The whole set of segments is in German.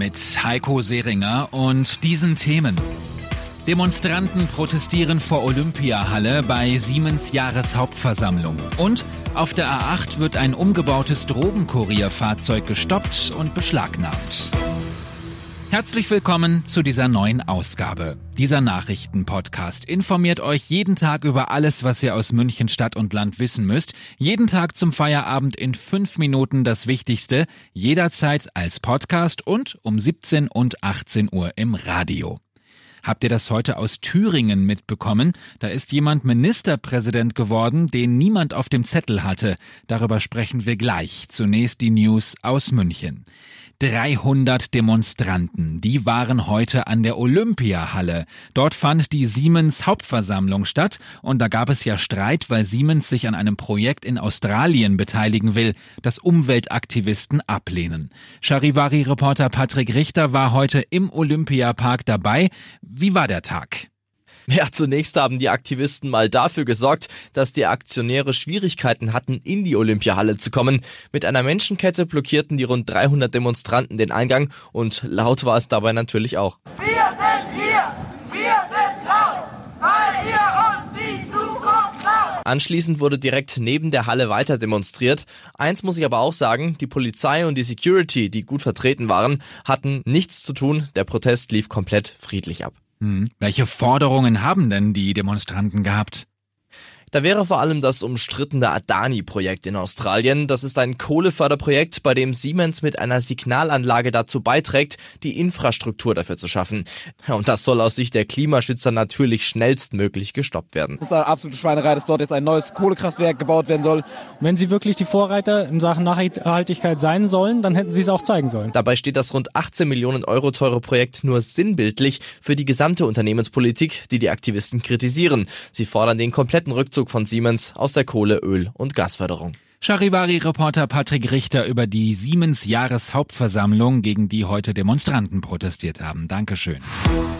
Mit Heiko Seringer und diesen Themen. Demonstranten protestieren vor Olympiahalle bei Siemens Jahreshauptversammlung. Und auf der A8 wird ein umgebautes Drogenkurierfahrzeug gestoppt und beschlagnahmt. Herzlich willkommen zu dieser neuen Ausgabe. Dieser Nachrichtenpodcast informiert euch jeden Tag über alles, was ihr aus München Stadt und Land wissen müsst. Jeden Tag zum Feierabend in fünf Minuten das Wichtigste, jederzeit als Podcast und um 17 und 18 Uhr im Radio. Habt ihr das heute aus Thüringen mitbekommen? Da ist jemand Ministerpräsident geworden, den niemand auf dem Zettel hatte. Darüber sprechen wir gleich. Zunächst die News aus München. 300 Demonstranten, die waren heute an der Olympiahalle. Dort fand die Siemens Hauptversammlung statt und da gab es ja Streit, weil Siemens sich an einem Projekt in Australien beteiligen will, das Umweltaktivisten ablehnen. Charivari-Reporter Patrick Richter war heute im Olympiapark dabei. Wie war der Tag? Ja, zunächst haben die Aktivisten mal dafür gesorgt, dass die Aktionäre Schwierigkeiten hatten, in die Olympiahalle zu kommen. Mit einer Menschenkette blockierten die rund 300 Demonstranten den Eingang und laut war es dabei natürlich auch. Wir sind hier, wir sind laut, weil ihr uns die Zukunft klaut. Anschließend wurde direkt neben der Halle weiter demonstriert. Eins muss ich aber auch sagen, die Polizei und die Security, die gut vertreten waren, hatten nichts zu tun. Der Protest lief komplett friedlich ab. Hm. Welche Forderungen haben denn die Demonstranten gehabt? Da wäre vor allem das umstrittene Adani-Projekt in Australien. Das ist ein Kohleförderprojekt, bei dem Siemens mit einer Signalanlage dazu beiträgt, die Infrastruktur dafür zu schaffen. Und das soll aus Sicht der Klimaschützer natürlich schnellstmöglich gestoppt werden. Es ist eine absolute Schweinerei, dass dort jetzt ein neues Kohlekraftwerk gebaut werden soll. Wenn sie wirklich die Vorreiter in Sachen Nachhaltigkeit sein sollen, dann hätten sie es auch zeigen sollen. Dabei steht das rund 18 Millionen Euro teure Projekt nur sinnbildlich für die gesamte Unternehmenspolitik, die die Aktivisten kritisieren. Sie fordern den kompletten Rückzug Rückzug von Siemens aus der Kohle-, Öl- und Gasförderung. Charivari-Reporter Patrick Richter über die Siemens-Jahreshauptversammlung, gegen die heute Demonstranten protestiert haben. Dankeschön.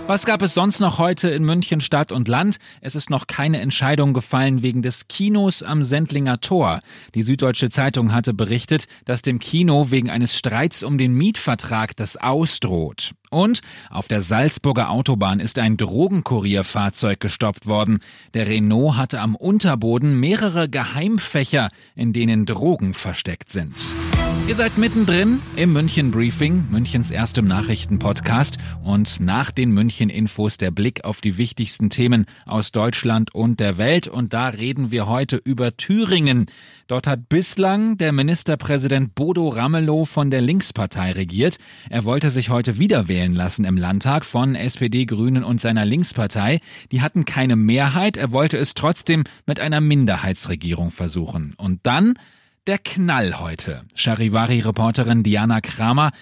Was gab es sonst noch heute in München Stadt und Land? Es ist noch keine Entscheidung gefallen wegen des Kinos am Sendlinger Tor. Die Süddeutsche Zeitung hatte berichtet, dass dem Kino wegen eines Streits um den Mietvertrag das ausdroht. Und auf der Salzburger Autobahn ist ein Drogenkurierfahrzeug gestoppt worden. Der Renault hatte am Unterboden mehrere Geheimfächer, in denen Drogen versteckt sind. Ihr seid mittendrin im München Briefing, Münchens erstem Nachrichtenpodcast und nach den München Infos der Blick auf die wichtigsten Themen aus Deutschland und der Welt und da reden wir heute über Thüringen. Dort hat bislang der Ministerpräsident Bodo Ramelow von der Linkspartei regiert. Er wollte sich heute wieder wählen lassen im Landtag von SPD, Grünen und seiner Linkspartei. Die hatten keine Mehrheit, er wollte es trotzdem mit einer Minderheitsregierung versuchen. Und dann der Knall heute. Charivari-Reporterin Diana Kramer.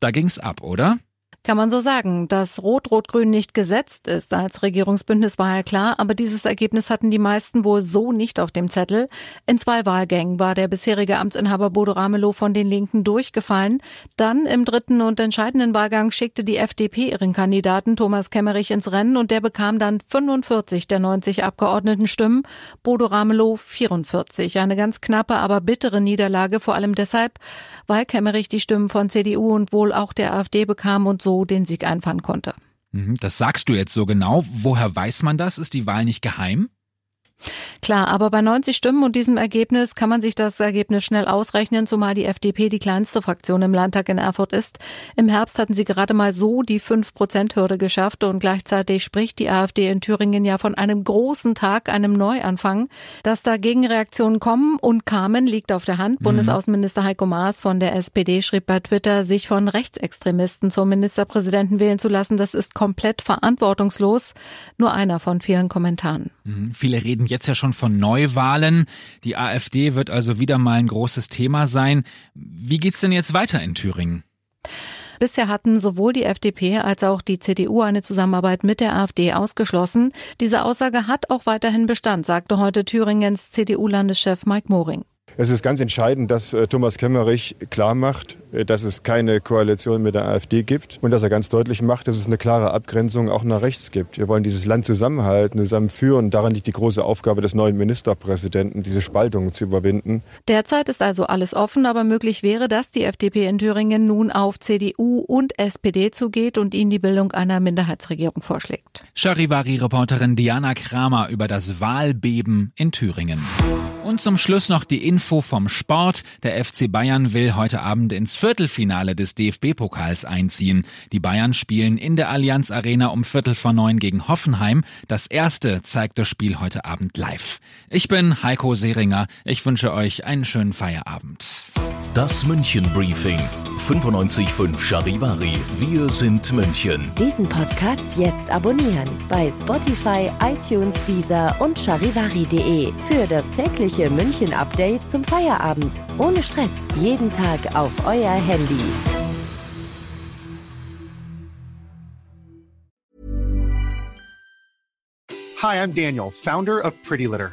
Da ging's ab, oder? Kann man so sagen. Dass Rot-Rot-Grün nicht gesetzt ist als Regierungsbündnis war ja klar, aber dieses Ergebnis hatten die meisten wohl so nicht auf dem Zettel. In zwei Wahlgängen war der bisherige Amtsinhaber Bodo Ramelow von den Linken durchgefallen. Dann im dritten und entscheidenden Wahlgang schickte die FDP ihren Kandidaten Thomas Kemmerich ins Rennen und der bekam dann 45 der 90 Abgeordneten Stimmen, Bodo Ramelow 44. Eine ganz knappe, aber bittere Niederlage, vor allem deshalb, weil Kemmerich die Stimmen von CDU und wohl auch der AfD bekam und so so den Sieg einfahren konnte. Mhm, das sagst du jetzt so genau. Woher weiß man das? Ist die Wahl nicht geheim? Klar, aber bei 90 Stimmen und diesem Ergebnis kann man sich das Ergebnis schnell ausrechnen, zumal die FDP die kleinste Fraktion im Landtag in Erfurt ist. Im Herbst hatten sie gerade mal so die 5-Prozent-Hürde geschafft und gleichzeitig spricht die AfD in Thüringen ja von einem großen Tag, einem Neuanfang. Dass da Gegenreaktionen kommen und kamen, liegt auf der Hand. Mhm. Bundesaußenminister Heiko Maas von der SPD schrieb bei Twitter, sich von Rechtsextremisten zum Ministerpräsidenten wählen zu lassen, das ist komplett verantwortungslos. Nur einer von vielen Kommentaren. Mhm. Viele reden jetzt ja schon von Neuwahlen. Die AfD wird also wieder mal ein großes Thema sein. Wie geht's denn jetzt weiter in Thüringen? Bisher hatten sowohl die FDP als auch die CDU eine Zusammenarbeit mit der AfD ausgeschlossen. Diese Aussage hat auch weiterhin Bestand, sagte heute Thüringens CDU-Landeschef Mike Moring. Es ist ganz entscheidend, dass äh, Thomas Kemmerich klar macht, äh, dass es keine Koalition mit der AfD gibt und dass er ganz deutlich macht, dass es eine klare Abgrenzung auch nach rechts gibt. Wir wollen dieses Land zusammenhalten, zusammenführen. Daran liegt die große Aufgabe des neuen Ministerpräsidenten, diese Spaltung zu überwinden. Derzeit ist also alles offen, aber möglich wäre, dass die FDP in Thüringen nun auf CDU und SPD zugeht und ihnen die Bildung einer Minderheitsregierung vorschlägt. Charivari-Reporterin Diana Kramer über das Wahlbeben in Thüringen. Und zum Schluss noch die Info vom Sport. Der FC Bayern will heute Abend ins Viertelfinale des DFB-Pokals einziehen. Die Bayern spielen in der Allianz Arena um Viertel vor neun gegen Hoffenheim. Das erste zeigt das Spiel heute Abend live. Ich bin Heiko Seringer. Ich wünsche euch einen schönen Feierabend. Das München Briefing. 95.5 Charivari. Wir sind München. Diesen Podcast jetzt abonnieren bei Spotify, iTunes, Deezer und charivari.de für das tägliche München Update zum Feierabend. Ohne Stress. Jeden Tag auf euer Handy. Hi, I'm Daniel, founder of Pretty Litter.